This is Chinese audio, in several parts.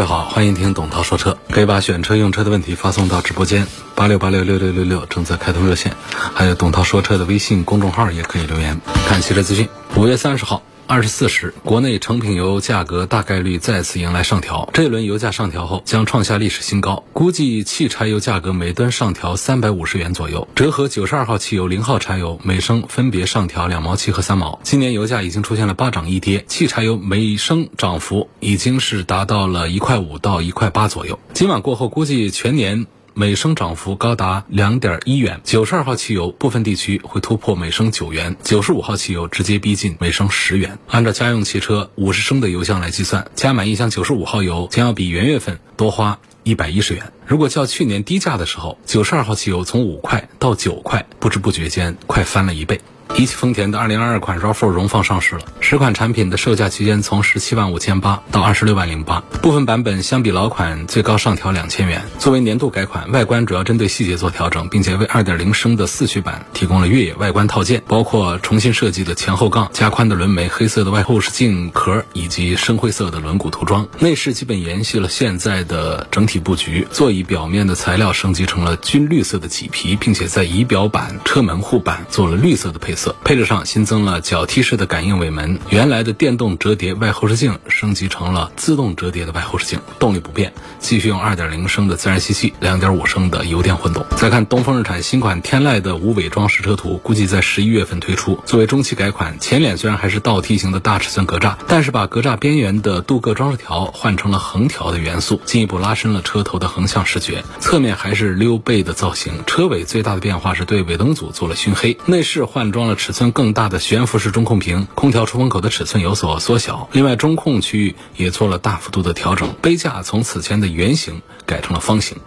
位好，欢迎听董涛说车，可以把选车用车的问题发送到直播间八六八六六六六六，正在开通热线，还有董涛说车的微信公众号也可以留言。看汽车资讯，五月三十号。二十四时，国内成品油价格大概率再次迎来上调。这一轮油价上调后，将创下历史新高。估计汽柴油价格每吨上调三百五十元左右，折合九十二号汽油、零号柴油每升分别上调两毛七和三毛。今年油价已经出现了八涨一跌，汽柴油每升涨幅已经是达到了一块五到一块八左右。今晚过后，估计全年。每升涨幅高达两点一元，九十二号汽油部分地区会突破每升九元，九十五号汽油直接逼近每升十元。按照家用汽车五十升的油箱来计算，加满一箱九十五号油将要比元月份多花一百一十元。如果较去年低价的时候，九十二号汽油从五块到九块，不知不觉间快翻了一倍。一汽丰田的2022款 RAV4 荣放上市了，十款产品的售价区间从十七万五千八到二十六万零八，部分版本相比老款最高上调两千元。作为年度改款，外观主要针对细节做调整，并且为2.0升的四驱版提供了越野外观套件，包括重新设计的前后杠、加宽的轮眉、黑色的外后视镜壳以及深灰色的轮毂涂装。内饰基本延续了现在的整体布局，座椅表面的材料升级成了军绿色的麂皮，并且在仪表板、车门护板做了绿色的配色。配置上新增了脚踢式的感应尾门，原来的电动折叠外后视镜升级成了自动折叠的外后视镜，动力不变，继续用2.0升的自然吸气，2.5升的油电混动。再看东风日产新款天籁的无伪装实车图，估计在十一月份推出。作为中期改款，前脸虽然还是倒梯形的大尺寸格栅，但是把格栅边缘的镀铬装饰条换成了横条的元素，进一步拉伸了车头的横向视觉。侧面还是溜背的造型，车尾最大的变化是对尾灯组做了熏黑，内饰换装尺寸更大的悬浮式中控屏，空调出风口的尺寸有所缩小。另外，中控区域也做了大幅度的调整，杯架从此前的圆形改成了方形。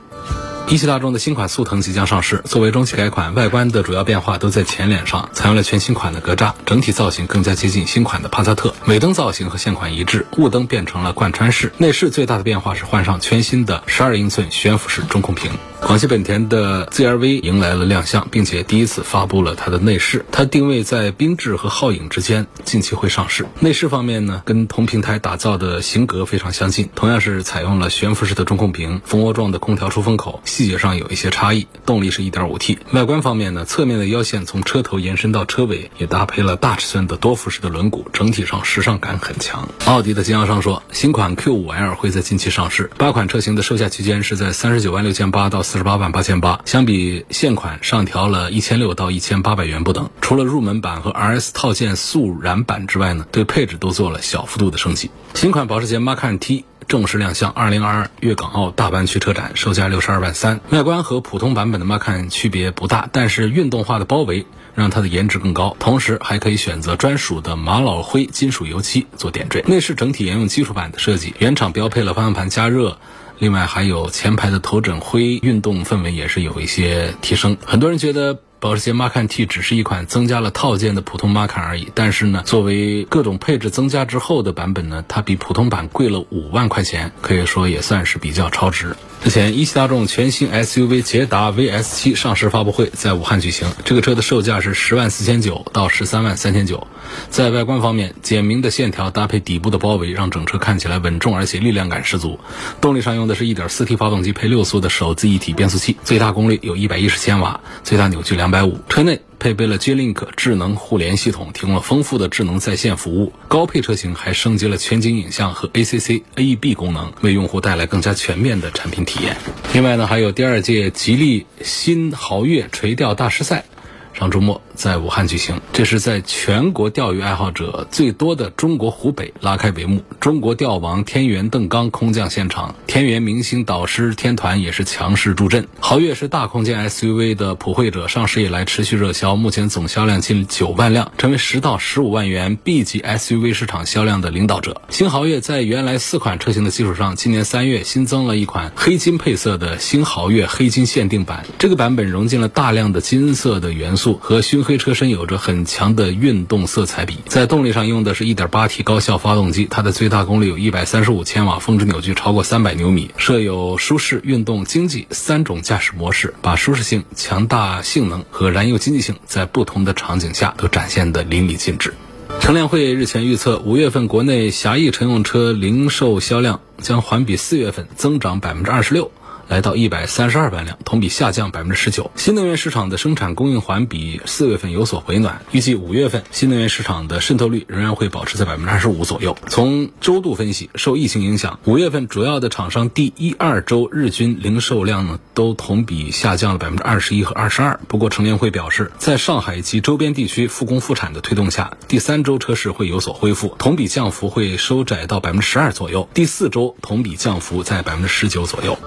一汽大众的新款速腾即将上市，作为中期改款，外观的主要变化都在前脸上，采用了全新款的格栅，整体造型更加接近新款的帕萨特。尾灯造型和现款一致，雾灯变成了贯穿式。内饰最大的变化是换上全新的十二英寸悬浮式中控屏。广汽本田的 ZR-V 迎来了亮相，并且第一次发布了它的内饰。它定位在缤智和皓影之间，近期会上市。内饰方面呢，跟同平台打造的型格非常相近，同样是采用了悬浮式的中控屏、蜂窝状的空调出风口，细节上有一些差异。动力是 1.5T。外观方面呢，侧面的腰线从车头延伸到车尾，也搭配了大尺寸的多辐式的轮毂，整体上时尚感很强。奥迪的经销商说，新款 Q5L 会在近期上市，八款车型的售价区间是在三十九万六千八到。四十八万八千八，相比现款上调了一千六到一千八百元不等。除了入门版和 RS 套件速燃版之外呢，对配置都做了小幅度的升级。新款保时捷 Macan T 正式亮相，二零二二粤港澳大湾区车展，售价六十二万三。外观和普通版本的 Macan 区别不大，但是运动化的包围让它的颜值更高，同时还可以选择专属的玛瑙灰金属油漆做点缀。内饰整体沿用基础版的设计，原厂标配了方向盘加热。另外还有前排的头枕灰，运动氛围也是有一些提升。很多人觉得保时捷 Macan T 只是一款增加了套件的普通 Macan 而已，但是呢，作为各种配置增加之后的版本呢，它比普通版贵了五万块钱，可以说也算是比较超值。之前一汽大众全新 SUV 捷达 VS7 上市发布会在武汉举行，这个车的售价是十万四千九到十三万三千九。在外观方面，简明的线条搭配底部的包围，让整车看起来稳重而且力量感十足。动力上用的是一点四 T 发动机配六速的手自一体变速器，最大功率有一百一十千瓦，最大扭矩两百五。车内。配备了 G-Link 智能互联系统，提供了丰富的智能在线服务。高配车型还升级了全景影像和 ACC AEB 功能，为用户带来更加全面的产品体验。另外呢，还有第二届吉利新豪越垂钓大师赛。上周末在武汉举行。这是在全国钓鱼爱好者最多的中国湖北拉开帷幕。中国钓王天元邓刚空降现场，天元明星导师天团也是强势助阵。豪越是大空间 SUV 的普惠者，上市以来持续热销，目前总销量近九万辆，成为十到十五万元 B 级 SUV 市场销量的领导者。新豪越在原来四款车型的基础上，今年三月新增了一款黑金配色的新豪越黑金限定版。这个版本融进了大量的金色的元素，和熏黑车身有着很强的运动色彩比。在动力上用的是一点八 T 高效发动机，它的最大功率有一百三十五千瓦，峰值扭矩超过三百牛米，设有舒适、运动、经济三种驾驶模式，把舒适性、强大性能和燃油经济性在不同的场景下都展现得淋漓尽致。乘联会日前预测，五月份国内狭义乘用车零售销量将环比四月份增长百分之二十六。来到一百三十二万辆，同比下降百分之十九。新能源市场的生产供应环比四月份有所回暖，预计五月份新能源市场的渗透率仍然会保持在百分之二十五左右。从周度分析，受疫情影响，五月份主要的厂商第一二周日均零售量呢都同比下降了百分之二十一和二十二。不过乘联会表示，在上海及周边地区复工复产的推动下，第三周车市会有所恢复，同比降幅会收窄到百分之十二左右。第四周同比降幅在百分之十九左右。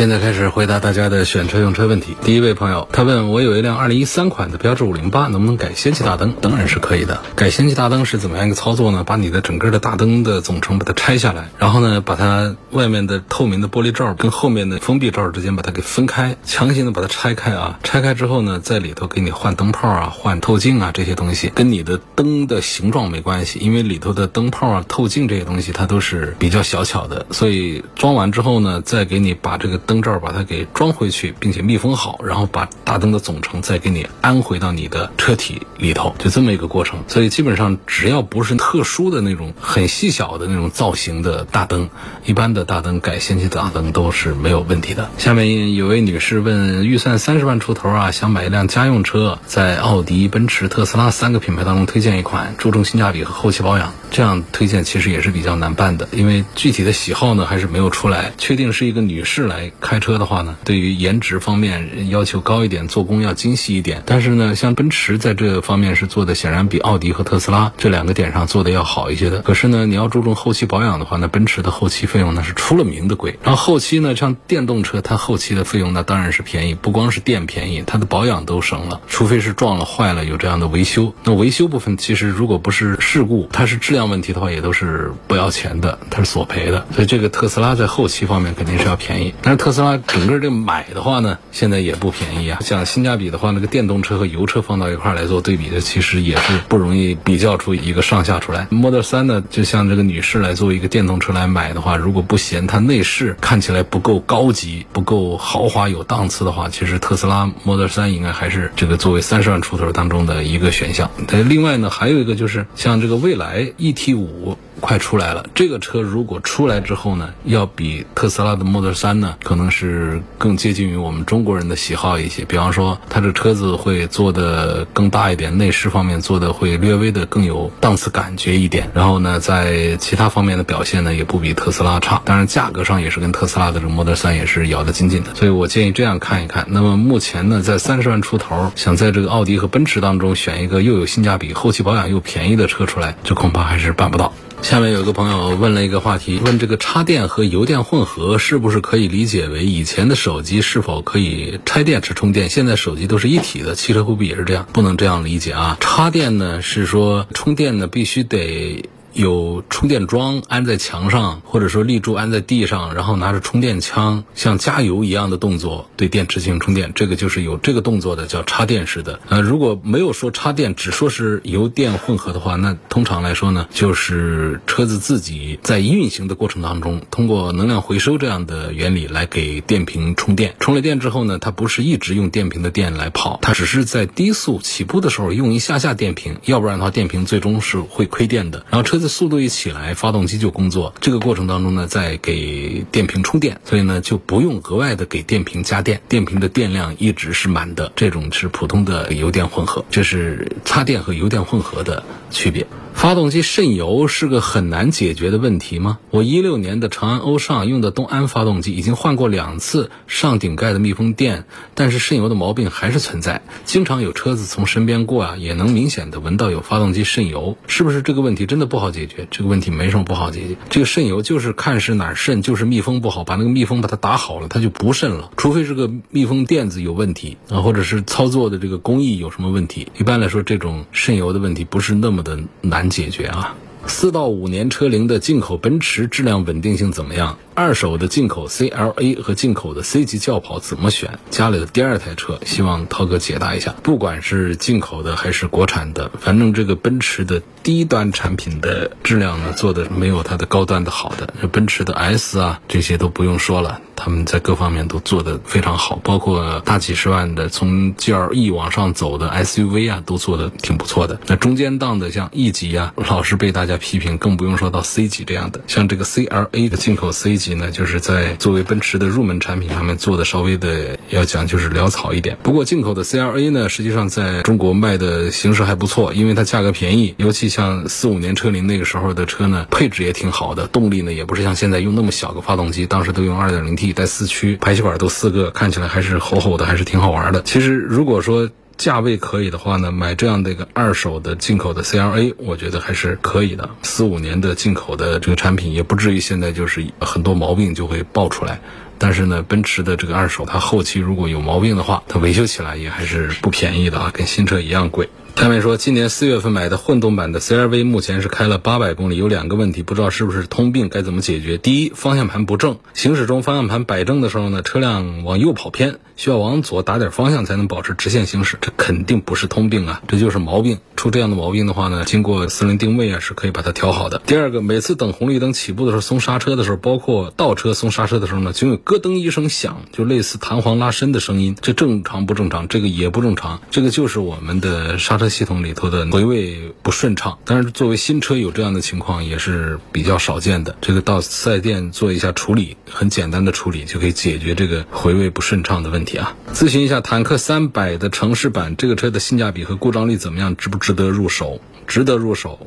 现在开始回答大家的选车用车问题。第一位朋友，他问我有一辆二零一三款的标致五零八，能不能改氙气大灯？当然是可以的。改氙气大灯是怎么样一个操作呢？把你的整个的大灯的总成把它拆下来，然后呢，把它外面的透明的玻璃罩跟后面的封闭罩之间把它给分开，强行的把它拆开啊。拆开之后呢，在里头给你换灯泡啊、换透镜啊这些东西，跟你的灯的形状没关系，因为里头的灯泡啊、透镜这些东西它都是比较小巧的，所以装完之后呢，再给你把这个。灯罩把它给装回去，并且密封好，然后把大灯的总成再给你安回到你的车体里头，就这么一个过程。所以基本上只要不是特殊的那种很细小的那种造型的大灯，一般的大灯改氙气大灯都是没有问题的。下面有位女士问：预算三十万出头啊，想买一辆家用车，在奥迪、奔驰、特斯拉三个品牌当中推荐一款，注重性价比和后期保养。这样推荐其实也是比较难办的，因为具体的喜好呢还是没有出来。确定是一个女士来。开车的话呢，对于颜值方面要求高一点，做工要精细一点。但是呢，像奔驰在这方面是做的，显然比奥迪和特斯拉这两个点上做的要好一些的。可是呢，你要注重后期保养的话，那奔驰的后期费用那是出了名的贵。然后后期呢，像电动车，它后期的费用那当然是便宜，不光是电便宜，它的保养都省了。除非是撞了坏了有这样的维修，那维修部分其实如果不是事故，它是质量问题的话，也都是不要钱的，它是索赔的。所以这个特斯拉在后期方面肯定是要便宜，但是特。斯拉整个这买的话呢，现在也不便宜啊。讲性价比的话，那个电动车和油车放到一块来做对比的，其实也是不容易比较出一个上下出来。Model 3呢，就像这个女士来作为一个电动车来买的话，如果不嫌它内饰看起来不够高级、不够豪华有档次的话，其实特斯拉 Model 3应该还是这个作为三十万出头当中的一个选项。另外呢，还有一个就是像这个蔚来 ET 五。快出来了，这个车如果出来之后呢，要比特斯拉的 Model 3呢，可能是更接近于我们中国人的喜好一些。比方说，它这车子会做的更大一点，内饰方面做的会略微的更有档次感觉一点。然后呢，在其他方面的表现呢，也不比特斯拉差。当然，价格上也是跟特斯拉的这 Model 3也是咬得紧紧的。所以我建议这样看一看。那么目前呢，在三十万出头，想在这个奥迪和奔驰当中选一个又有性价比、后期保养又便宜的车出来，这恐怕还是办不到。下面有个朋友问了一个话题，问这个插电和油电混合是不是可以理解为以前的手机是否可以拆电池充电？现在手机都是一体的，汽车会不会也是这样？不能这样理解啊！插电呢是说充电呢必须得。有充电桩安在墙上，或者说立柱安在地上，然后拿着充电枪，像加油一样的动作对电池进行充电，这个就是有这个动作的，叫插电式的。呃，如果没有说插电，只说是油电混合的话，那通常来说呢，就是车子自己在运行的过程当中，通过能量回收这样的原理来给电瓶充电。充了电之后呢，它不是一直用电瓶的电来跑，它只是在低速起步的时候用一下下电瓶，要不然的话电瓶最终是会亏电的。然后车子速度一起来，发动机就工作。这个过程当中呢，在给电瓶充电，所以呢就不用额外的给电瓶加电，电瓶的电量一直是满的。这种是普通的油电混合，这是插电和油电混合的区别。发动机渗油是个很难解决的问题吗？我一六年的长安欧尚用的东安发动机已经换过两次上顶盖的密封垫，但是渗油的毛病还是存在，经常有车子从身边过啊，也能明显的闻到有发动机渗油，是不是这个问题真的不好解决？这个问题没什么不好解决，这个渗油就是看是哪儿渗，就是密封不好，把那个密封把它打好了，它就不渗了，除非是个密封垫子有问题啊，或者是操作的这个工艺有什么问题。一般来说，这种渗油的问题不是那么的难解决啊。四到五年车龄的进口奔驰质量稳定性怎么样？二手的进口 CLA 和进口的 C 级轿跑怎么选？家里的第二台车，希望涛哥解答一下。不管是进口的还是国产的，反正这个奔驰的低端产品的质量呢，做的没有它的高端的好的。奔驰的 S 啊，这些都不用说了，他们在各方面都做得非常好，包括大几十万的从 GLE 往上走的 SUV 啊，都做得挺不错的。那中间档的像 E 级啊，老是被大家批评，更不用说到 C 级这样的。像这个 CLA 的进口 C 级呢，就是在作为奔驰的入门产品上面做的稍微的要讲就是潦草一点。不过进口的 CLA 呢，实际上在中国卖的形势还不错，因为它价格便宜，尤其像四五年车龄那个时候的车呢，配置也挺好的，动力呢也不是像现在用那么小个发动机，当时都用 2.0T 带四驱，排气管都四个，看起来还是吼吼的，还是挺好玩的。其实如果说价位可以的话呢，买这样的一个二手的进口的 CLA，我觉得还是可以的。四五年的进口的这个产品，也不至于现在就是很多毛病就会爆出来。但是呢，奔驰的这个二手，它后期如果有毛病的话，它维修起来也还是不便宜的啊，跟新车一样贵。下面说，今年四月份买的混动版的 CRV，目前是开了八百公里，有两个问题，不知道是不是通病，该怎么解决？第一，方向盘不正，行驶中方向盘摆正的时候呢，车辆往右跑偏，需要往左打点方向才能保持直线行驶，这肯定不是通病啊，这就是毛病。出这样的毛病的话呢，经过四轮定位啊，是可以把它调好的。第二个，每次等红绿灯起步的时候，松刹车的时候，包括倒车松刹车的时候呢，总有咯噔一声响，就类似弹簧拉伸的声音，这正常不正常？这个也不正常，这个就是我们的刹车系统里头的回位不顺畅。但是作为新车有这样的情况也是比较少见的，这个到四 S 店做一下处理，很简单的处理就可以解决这个回位不顺畅的问题啊。咨询一下坦克三百的城市版，这个车的性价比和故障率怎么样？值不值？值得入手，值得入手，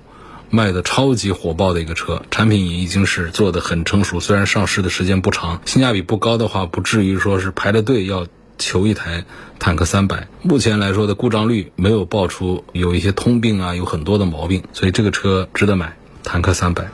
卖的超级火爆的一个车，产品也已经是做的很成熟。虽然上市的时间不长，性价比不高的话，不至于说是排着队要求一台坦克三百。目前来说的故障率没有爆出有一些通病啊，有很多的毛病，所以这个车值得买。坦克三百，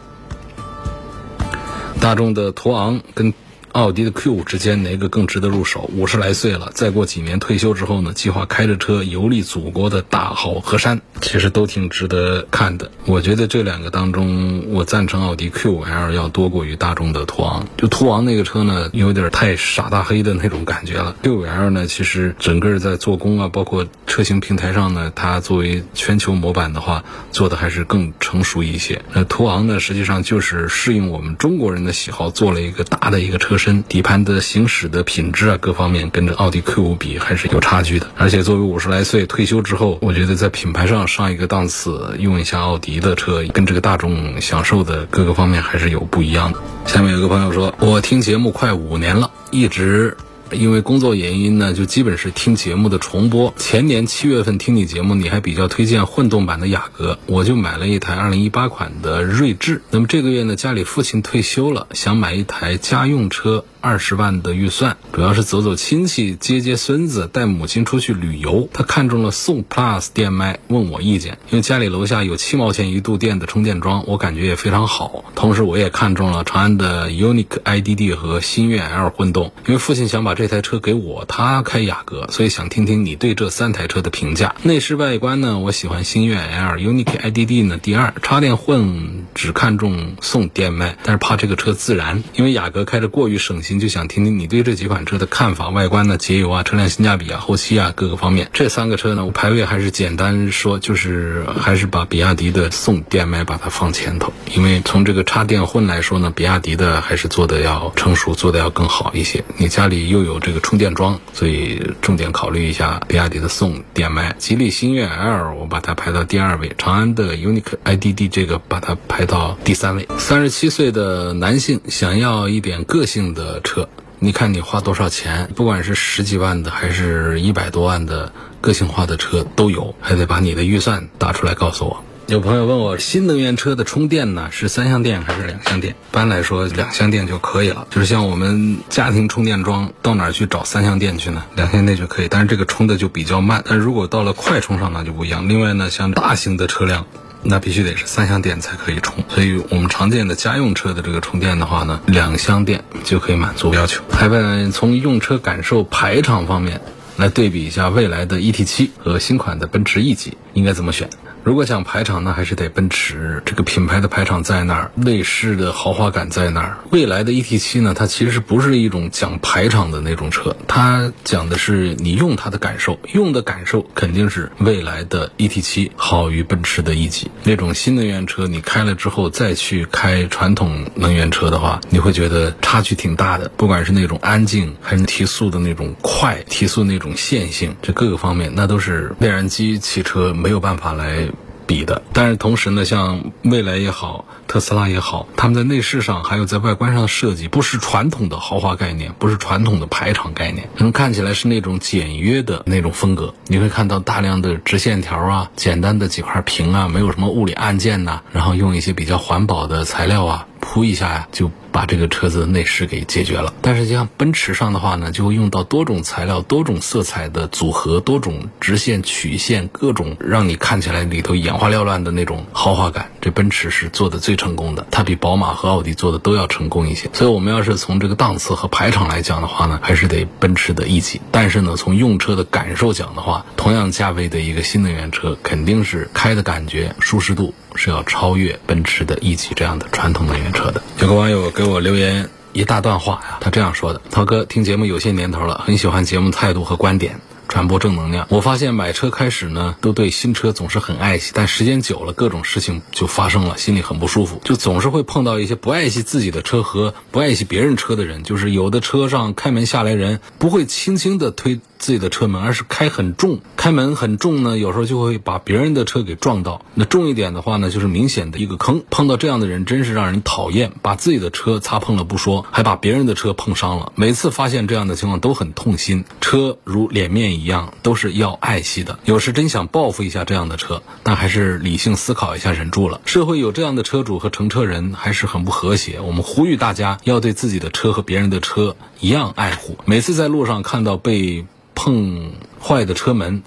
大众的途昂跟。奥迪的 Q 五之间哪个更值得入手？五十来岁了，再过几年退休之后呢？计划开着车游历祖国的大好河山，其实都挺值得看的。我觉得这两个当中，我赞成奥迪 Q 五 L 要多过于大众的途昂。就途昂那个车呢，有点太傻大黑的那种感觉了。Q 五 L 呢，其实整个在做工啊，包括车型平台上呢，它作为全球模板的话，做的还是更成熟一些。那途昂呢，实际上就是适应我们中国人的喜好，做了一个大的一个车。身底盘的行驶的品质啊，各方面跟着奥迪 Q 五比还是有差距的。而且作为五十来岁退休之后，我觉得在品牌上上一个档次，用一下奥迪的车，跟这个大众享受的各个方面还是有不一样的。下面有个朋友说，我听节目快五年了，一直。因为工作原因呢，就基本是听节目的重播。前年七月份听你节目，你还比较推荐混动版的雅阁，我就买了一台二零一八款的锐志。那么这个月呢，家里父亲退休了，想买一台家用车。二十万的预算，主要是走走亲戚、接接孙子、带母亲出去旅游。他看中了宋 Plus 电麦，问我意见。因为家里楼下有七毛钱一度电的充电桩，我感觉也非常好。同时，我也看中了长安的 Unique IDD 和星越 L 混动。因为父亲想把这台车给我，他开雅阁，所以想听听你对这三台车的评价。内饰外观呢，我喜欢星越 L，Unique IDD 呢第二。插电混只看中宋电麦，但是怕这个车自燃，因为雅阁开着过于省心。就想听听你对这几款车的看法，外观呢、节油啊、车辆性价比啊、后期啊各个方面。这三个车呢，我排位还是简单说，就是还是把比亚迪的宋电麦把它放前头，因为从这个插电混来说呢，比亚迪的还是做的要成熟，做的要更好一些。你家里又有这个充电桩，所以重点考虑一下比亚迪的宋电麦。吉利星越 L 我把它排到第二位，长安的 UNIQ IDD 这个把它排到第三位。三十七岁的男性想要一点个性的。车，你看你花多少钱？不管是十几万的，还是一百多万的个性化的车都有，还得把你的预算打出来告诉我。有朋友问我，新能源车的充电呢是三相电还是两相电？一般来说，两相电就可以了。就是像我们家庭充电桩，到哪儿去找三相电去呢？两相电就可以，但是这个充的就比较慢。但如果到了快充上，那就不一样。另外呢，像大型的车辆。那必须得是三相电才可以充，所以我们常见的家用车的这个充电的话呢，两相电就可以满足要求。还问从用车感受、排场方面来对比一下未来的 ET7 和新款的奔驰 E 级应该怎么选？如果想排场呢，还是得奔驰这个品牌的排场在那儿，内饰的豪华感在那儿。未来的 ET7 呢，它其实不是一种讲排场的那种车，它讲的是你用它的感受，用的感受肯定是未来的 ET7 好于奔驰的 E 级。那种新能源车你开了之后再去开传统能源车的话，你会觉得差距挺大的，不管是那种安静还是提速的那种快，提速那种线性，这各个方面那都是内燃机汽车没有办法来。比的，但是同时呢，像蔚来也好，特斯拉也好，他们在内饰上还有在外观上的设计，不是传统的豪华概念，不是传统的排场概念，可能看起来是那种简约的那种风格。你会看到大量的直线条啊，简单的几块屏啊，没有什么物理按键呐，然后用一些比较环保的材料啊。铺一下呀，就把这个车子的内饰给解决了。但是像奔驰上的话呢，就会用到多种材料、多种色彩的组合、多种直线曲线、各种让你看起来里头眼花缭乱的那种豪华感。这奔驰是做的最成功的，它比宝马和奥迪做的都要成功一些。所以我们要是从这个档次和排场来讲的话呢，还是得奔驰的一级。但是呢，从用车的感受讲的话，同样价位的一个新能源车，肯定是开的感觉、舒适度。是要超越奔驰的 E 级这样的传统能源车的。有个网友给我留言一大段话呀，他这样说的：“涛哥，听节目有些年头了，很喜欢节目态度和观点。”传播正能量。我发现买车开始呢，都对新车总是很爱惜，但时间久了，各种事情就发生了，心里很不舒服。就总是会碰到一些不爱惜自己的车和不爱惜别人车的人。就是有的车上开门下来人不会轻轻的推自己的车门，而是开很重，开门很重呢，有时候就会把别人的车给撞到。那重一点的话呢，就是明显的一个坑。碰到这样的人真是让人讨厌，把自己的车擦碰了不说，还把别人的车碰伤了。每次发现这样的情况都很痛心。车如脸面一。一样都是要爱惜的，有时真想报复一下这样的车，但还是理性思考一下，忍住了。社会有这样的车主和乘车人，还是很不和谐。我们呼吁大家要对自己的车和别人的车一样爱护。每次在路上看到被碰坏的车门。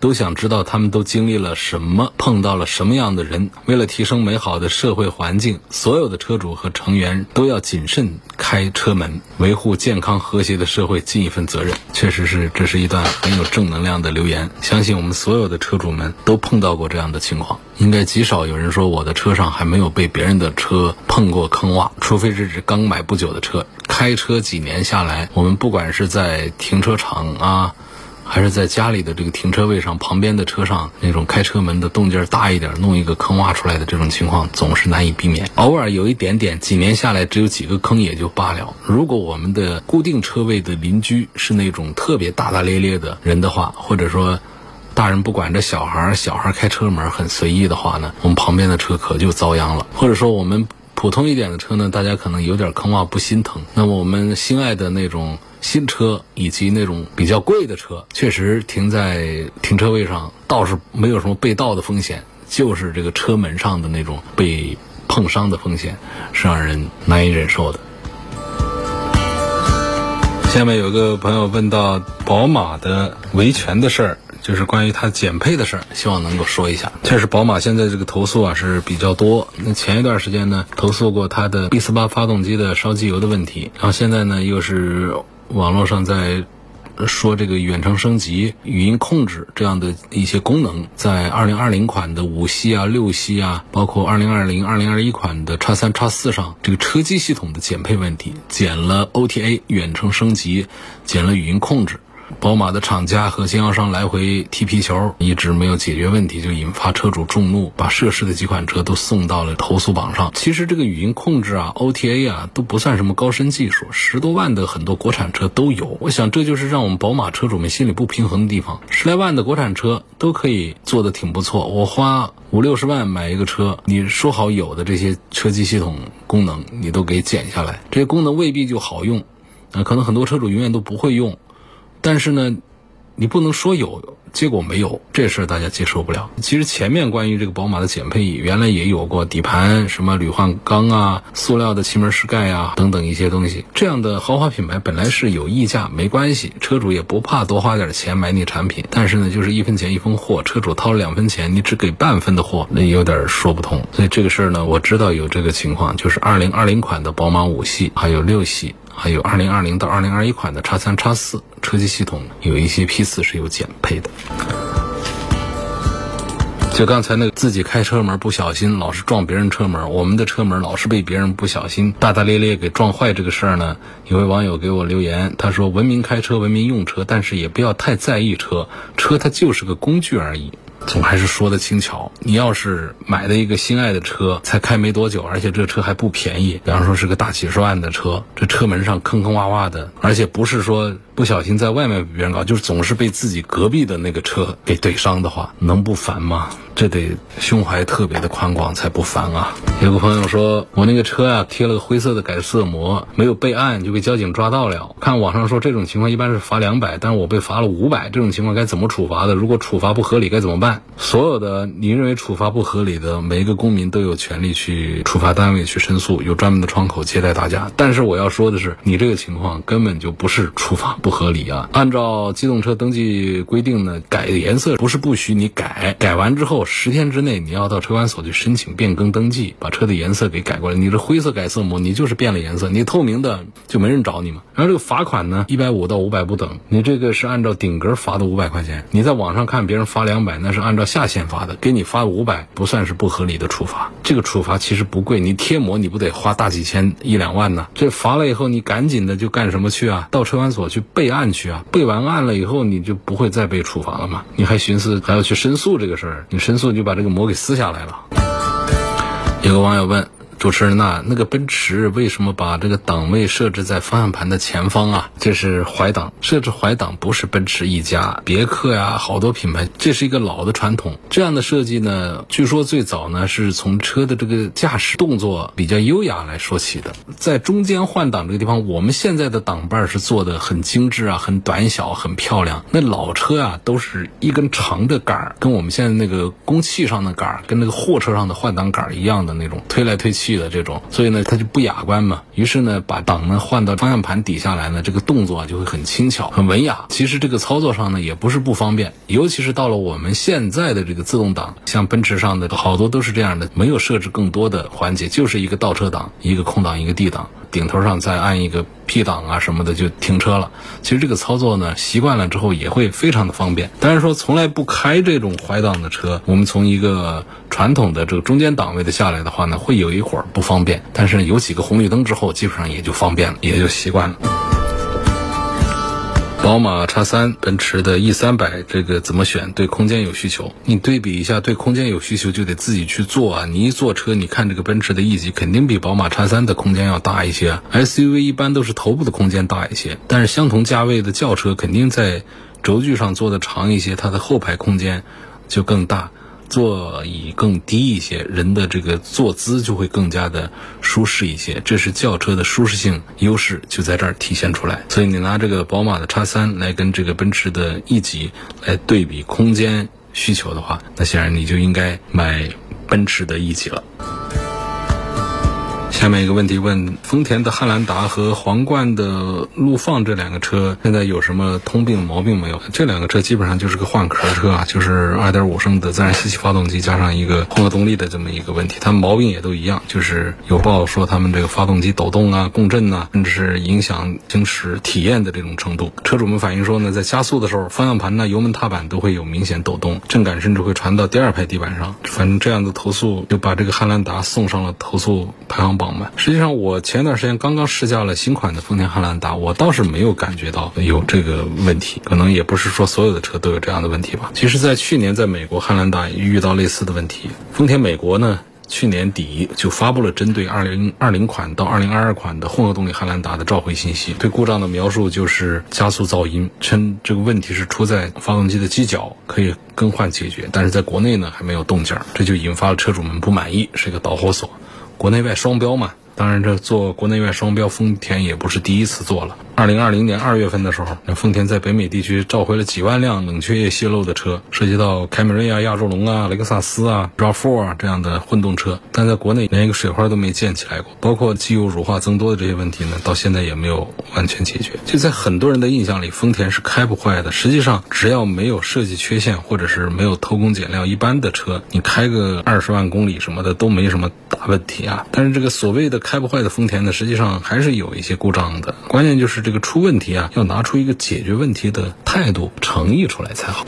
都想知道他们都经历了什么，碰到了什么样的人。为了提升美好的社会环境，所有的车主和成员都要谨慎开车门，维护健康和谐的社会尽一份责任。确实是，这是一段很有正能量的留言。相信我们所有的车主们都碰到过这样的情况，应该极少有人说我的车上还没有被别人的车碰过坑洼，除非是指刚买不久的车。开车几年下来，我们不管是在停车场啊。还是在家里的这个停车位上，旁边的车上那种开车门的动静大一点，弄一个坑挖出来的这种情况总是难以避免。偶尔有一点点，几年下来只有几个坑也就罢了。如果我们的固定车位的邻居是那种特别大大咧咧的人的话，或者说大人不管着小孩，小孩开车门很随意的话呢，我们旁边的车可就遭殃了。或者说我们普通一点的车呢，大家可能有点坑洼不心疼。那么我们心爱的那种。新车以及那种比较贵的车，确实停在停车位上倒是没有什么被盗的风险，就是这个车门上的那种被碰伤的风险，是让人难以忍受的。下面有个朋友问到宝马的维权的事儿，就是关于它减配的事儿，希望能够说一下。确实，宝马现在这个投诉啊是比较多。那前一段时间呢，投诉过它的 B 四八发动机的烧机油的问题，然后现在呢又是。网络上在说这个远程升级、语音控制这样的一些功能，在二零二零款的五系啊、六系啊，包括二零二零、二零二一款的叉三、叉四上，这个车机系统的减配问题，减了 OTA 远程升级，减了语音控制。宝马的厂家和经销商来回踢皮球，一直没有解决问题，就引发车主众怒，把涉事的几款车都送到了投诉榜上。其实这个语音控制啊、OTA 啊都不算什么高深技术，十多万的很多国产车都有。我想这就是让我们宝马车主们心里不平衡的地方。十来万的国产车都可以做的挺不错，我花五六十万买一个车，你说好有的这些车机系统功能你都给减下来，这些功能未必就好用，啊，可能很多车主永远都不会用。但是呢，你不能说有。结果没有这事儿，大家接受不了。其实前面关于这个宝马的减配，原来也有过底盘什么铝换钢啊、塑料的气门室盖啊等等一些东西。这样的豪华品牌本来是有溢价，没关系，车主也不怕多花点钱买你产品。但是呢，就是一分钱一分货，车主掏了两分钱，你只给半分的货，那有点说不通。所以这个事儿呢，我知道有这个情况，就是二零二零款的宝马五系还有六系。还有二零二零到二零二一款的叉三、叉四车机系统有一些批次是有减配的。就刚才那个自己开车门不小心老是撞别人车门，我们的车门老是被别人不小心大大咧咧给撞坏这个事儿呢，有位网友给我留言，他说：“文明开车，文明用车，但是也不要太在意车，车它就是个工具而已。”总还是说的轻巧。你要是买了一个心爱的车，才开没多久，而且这车还不便宜，比方说是个大几十万的车，这车门上坑坑洼洼的，而且不是说不小心在外面比别人高，就是总是被自己隔壁的那个车给怼伤的话，能不烦吗？这得胸怀特别的宽广才不烦啊！有个朋友说我那个车啊贴了个灰色的改色膜，没有备案就被交警抓到了。看网上说这种情况一般是罚两百，但是我被罚了五百，这种情况该怎么处罚的？如果处罚不合理该怎么办？所有的你认为处罚不合理的，每一个公民都有权利去处罚单位去申诉，有专门的窗口接待大家。但是我要说的是，你这个情况根本就不是处罚不不合理啊！按照机动车登记规定呢，改颜色不是不许你改，改完之后。十天之内，你要到车管所去申请变更登记，把车的颜色给改过来。你这灰色改色膜，你就是变了颜色，你透明的就没人找你嘛。然后这个罚款呢，一百五到五百不等，你这个是按照顶格罚的五百块钱。你在网上看别人罚两百，那是按照下限罚的，给你罚五百不算是不合理的处罚。这个处罚其实不贵，你贴膜你不得花大几千一两万呢？这罚了以后，你赶紧的就干什么去啊？到车管所去备案去啊！备完案了以后，你就不会再被处罚了嘛？你还寻思还要去申诉这个事儿？你申诉。就把这个膜给撕下来了。有个网友问。主持人呐，那个奔驰为什么把这个档位设置在方向盘的前方啊？这是怀档，设置怀档不是奔驰一家，别克呀，好多品牌，这是一个老的传统。这样的设计呢，据说最早呢是从车的这个驾驶动作比较优雅来说起的。在中间换挡这个地方，我们现在的挡把是做的很精致啊，很短小，很漂亮。那老车啊，都是一根长的杆儿，跟我们现在那个公汽上的杆儿，跟那个货车上的换挡杆儿一样的那种，推来推去。的这种，所以呢，它就不雅观嘛。于是呢，把档呢换到方向盘底下来呢，这个动作就会很轻巧、很文雅。其实这个操作上呢，也不是不方便，尤其是到了我们现在的这个自动挡，像奔驰上的好多都是这样的，没有设置更多的环节，就是一个倒车档、一个空档、一个 D 档。顶头上再按一个 P 档啊什么的就停车了。其实这个操作呢，习惯了之后也会非常的方便。但是说从来不开这种怀档的车，我们从一个传统的这个中间档位的下来的话呢，会有一会儿不方便。但是有几个红绿灯之后，基本上也就方便了，也就习惯了。宝马叉三、奔驰的 E 三百，这个怎么选？对空间有需求，你对比一下，对空间有需求就得自己去做啊！你一坐车，你看这个奔驰的 E 级肯定比宝马叉三的空间要大一些，SUV 一般都是头部的空间大一些，但是相同价位的轿车肯定在轴距上做的长一些，它的后排空间就更大。座椅更低一些，人的这个坐姿就会更加的舒适一些，这是轿车的舒适性优势就在这儿体现出来。所以你拿这个宝马的叉三来跟这个奔驰的 E 级来对比空间需求的话，那显然你就应该买奔驰的 E 级了。下面一个问题问：丰田的汉兰达和皇冠的陆放这两个车现在有什么通病毛病没有？这两个车基本上就是个换壳车啊，就是2.5升的自然吸气发动机加上一个混合动力的这么一个问题。它们毛病也都一样，就是有报说他们这个发动机抖动啊、共振呐，甚至是影响行驶体验的这种程度。车主们反映说呢，在加速的时候，方向盘呢、油门踏板都会有明显抖动，震感甚至会传到第二排地板上。反正这样的投诉就把这个汉兰达送上了投诉排行榜。实际上，我前段时间刚刚试驾了新款的丰田汉兰达，我倒是没有感觉到有这个问题。可能也不是说所有的车都有这样的问题吧。其实，在去年在美国，汉兰达也遇到类似的问题。丰田美国呢，去年底就发布了针对2020款到2022款的混合动力汉兰达的召回信息。对故障的描述就是加速噪音，称这个问题是出在发动机的机脚，可以更换解决。但是在国内呢，还没有动静，这就引发了车主们不满意，是一个导火索。国内外双标嘛。当然，这做国内外双标，丰田也不是第一次做了。二零二零年二月份的时候，那丰田在北美地区召回了几万辆冷却液泄漏的车，涉及到凯美瑞啊、亚洲龙啊、雷克萨斯啊、RAV4 啊这样的混动车，但在国内连一个水花都没溅起来过。包括机油乳化增多的这些问题呢，到现在也没有完全解决。就在很多人的印象里，丰田是开不坏的。实际上，只要没有设计缺陷，或者是没有偷工减料，一般的车你开个二十万公里什么的都没什么大问题啊。但是这个所谓的开开不坏的丰田呢，实际上还是有一些故障的。关键就是这个出问题啊，要拿出一个解决问题的态度、诚意出来才好。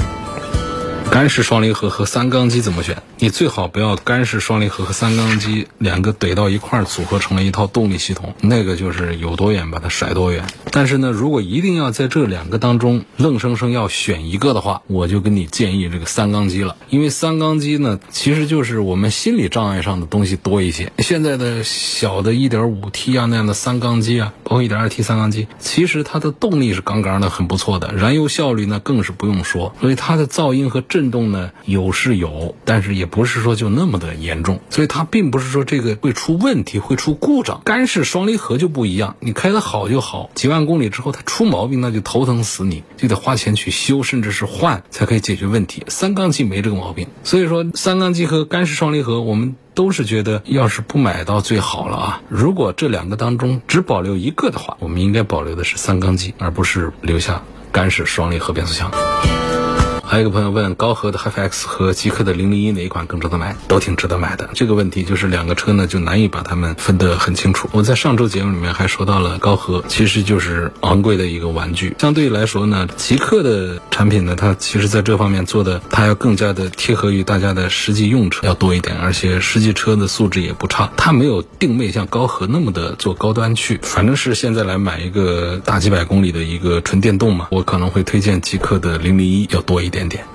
干式双离合和三缸机怎么选？你最好不要干式双离合和三缸机两个怼到一块儿组合成了一套动力系统，那个就是有多远把它甩多远。但是呢，如果一定要在这两个当中愣生生要选一个的话，我就跟你建议这个三缸机了。因为三缸机呢，其实就是我们心理障碍上的东西多一些。现在的小的 1.5T 啊那样的三缸机啊，包括 1.2T 三缸机，其实它的动力是杠杠的，很不错的，燃油效率呢更是不用说，所以它的噪音和震震动呢有是有，但是也不是说就那么的严重，所以它并不是说这个会出问题会出故障。干式双离合就不一样，你开的好就好，几万公里之后它出毛病那就头疼死你，就得花钱去修，甚至是换才可以解决问题。三缸机没这个毛病，所以说三缸机和干式双离合我们。都是觉得，要是不买到最好了啊！如果这两个当中只保留一个的话，我们应该保留的是三缸机，而不是留下干式双离合变速箱。还有一个朋友问，高和的 HiFX 和极客的零零一哪一款更值得买？都挺值得买的。这个问题就是两个车呢，就难以把它们分得很清楚。我在上周节目里面还说到了，高和其实就是昂贵的一个玩具。相对来说呢，极客的产品呢，它其实在这方面做的，它要更加的贴合于大家的实际用车要多一点，而且实际车的素质也不差。它没有定位像高和那么的做高端去。反正是现在来买一个大几百公里的一个纯电动嘛，我可能会推荐极客的零零一要多一点点点。